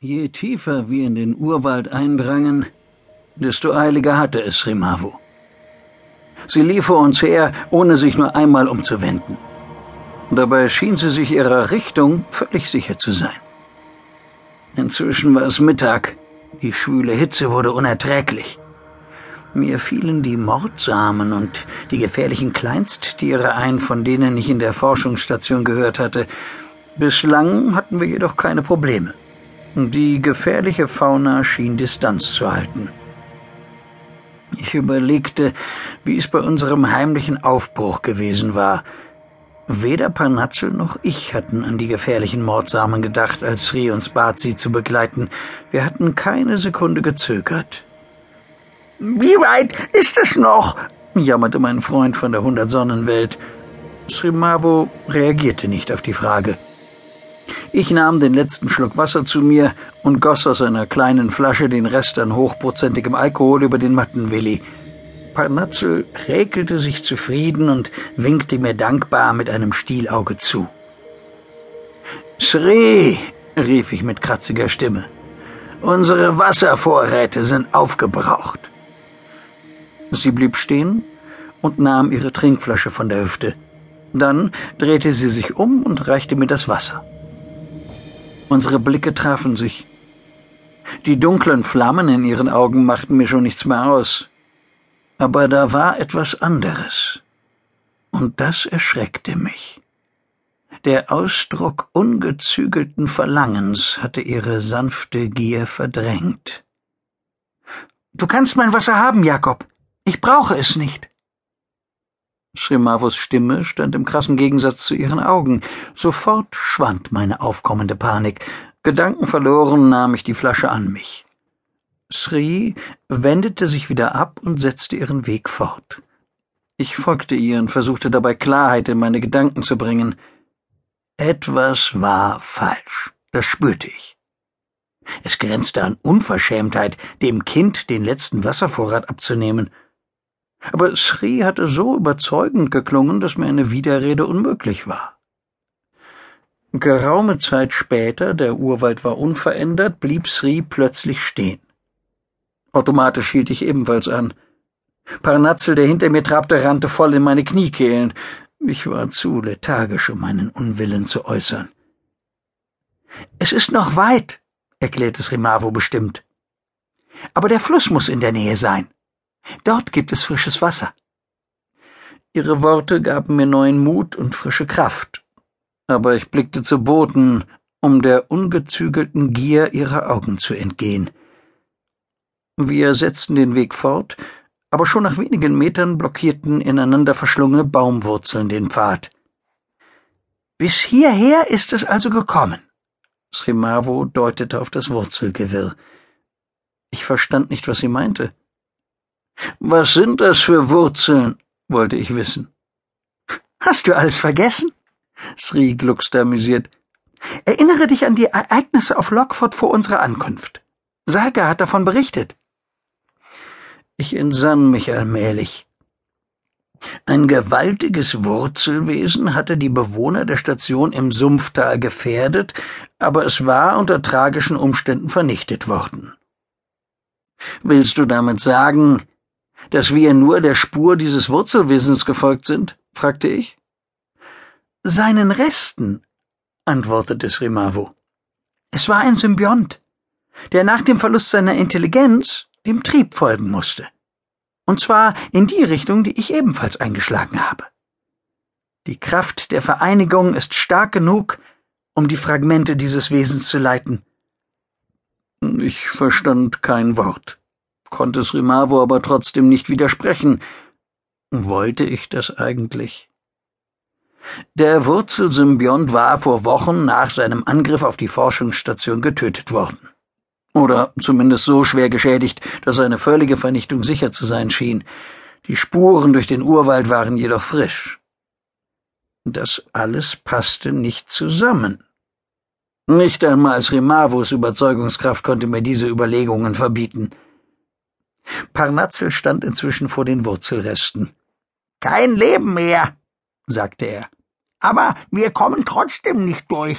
Je tiefer wir in den Urwald eindrangen, desto eiliger hatte es Rimavu. Sie lief vor uns her, ohne sich nur einmal umzuwenden. Dabei schien sie sich ihrer Richtung völlig sicher zu sein. Inzwischen war es Mittag. Die schwüle Hitze wurde unerträglich. Mir fielen die Mordsamen und die gefährlichen Kleinsttiere ein, von denen ich in der Forschungsstation gehört hatte. Bislang hatten wir jedoch keine Probleme. Die gefährliche Fauna schien Distanz zu halten. Ich überlegte, wie es bei unserem heimlichen Aufbruch gewesen war. Weder Parnatzel noch ich hatten an die gefährlichen Mordsamen gedacht, als Sri uns bat, sie zu begleiten. Wir hatten keine Sekunde gezögert. Wie weit ist es noch? jammerte mein Freund von der Hundertsonnenwelt. Srimavo reagierte nicht auf die Frage. Ich nahm den letzten Schluck Wasser zu mir und goss aus einer kleinen Flasche den Rest an hochprozentigem Alkohol über den Mattenwilli. Parnatzel räkelte sich zufrieden und winkte mir dankbar mit einem Stielauge zu. Sri, rief ich mit kratziger Stimme, unsere Wasservorräte sind aufgebraucht. Sie blieb stehen und nahm ihre Trinkflasche von der Hüfte. Dann drehte sie sich um und reichte mir das Wasser. Unsere Blicke trafen sich. Die dunklen Flammen in ihren Augen machten mir schon nichts mehr aus. Aber da war etwas anderes. Und das erschreckte mich. Der Ausdruck ungezügelten Verlangens hatte ihre sanfte Gier verdrängt. Du kannst mein Wasser haben, Jakob. Ich brauche es nicht. Srimavos Stimme stand im krassen Gegensatz zu ihren Augen. Sofort schwand meine aufkommende Panik. Gedankenverloren nahm ich die Flasche an mich. Sri wendete sich wieder ab und setzte ihren Weg fort. Ich folgte ihr und versuchte dabei Klarheit in meine Gedanken zu bringen. Etwas war falsch, das spürte ich. Es grenzte an Unverschämtheit, dem Kind den letzten Wasservorrat abzunehmen. Aber Sri hatte so überzeugend geklungen, dass mir eine Widerrede unmöglich war. Geraume Zeit später, der Urwald war unverändert, blieb Sri plötzlich stehen. Automatisch hielt ich ebenfalls an. Parnatzel, der hinter mir trabte, rannte voll in meine Kniekehlen. Ich war zu lethargisch, um meinen Unwillen zu äußern. Es ist noch weit, erklärte Srimavo bestimmt. Aber der Fluss muss in der Nähe sein. Dort gibt es frisches Wasser. Ihre Worte gaben mir neuen Mut und frische Kraft, aber ich blickte zu Boden, um der ungezügelten Gier ihrer Augen zu entgehen. Wir setzten den Weg fort, aber schon nach wenigen Metern blockierten ineinander verschlungene Baumwurzeln den Pfad. Bis hierher ist es also gekommen. Srimavo deutete auf das Wurzelgewirr. Ich verstand nicht, was sie meinte. Was sind das für Wurzeln? wollte ich wissen. Hast du alles vergessen? Sri gluckste amüsiert. Erinnere dich an die Ereignisse auf Lockford vor unserer Ankunft. Saga hat davon berichtet. Ich entsann mich allmählich. Ein gewaltiges Wurzelwesen hatte die Bewohner der Station im Sumpftal gefährdet, aber es war unter tragischen Umständen vernichtet worden. Willst du damit sagen, dass wir nur der Spur dieses Wurzelwesens gefolgt sind? fragte ich. Seinen Resten, antwortete Srimavo. Es war ein Symbiont, der nach dem Verlust seiner Intelligenz dem Trieb folgen musste. Und zwar in die Richtung, die ich ebenfalls eingeschlagen habe. Die Kraft der Vereinigung ist stark genug, um die Fragmente dieses Wesens zu leiten. Ich verstand kein Wort konnte Srimavo aber trotzdem nicht widersprechen. Wollte ich das eigentlich? Der Wurzelsymbiont war vor Wochen nach seinem Angriff auf die Forschungsstation getötet worden. Oder zumindest so schwer geschädigt, dass eine völlige Vernichtung sicher zu sein schien. Die Spuren durch den Urwald waren jedoch frisch. Das alles passte nicht zusammen. Nicht einmal Srimavos Überzeugungskraft konnte mir diese Überlegungen verbieten. Parnatzel stand inzwischen vor den Wurzelresten. Kein Leben mehr, sagte er. Aber wir kommen trotzdem nicht durch.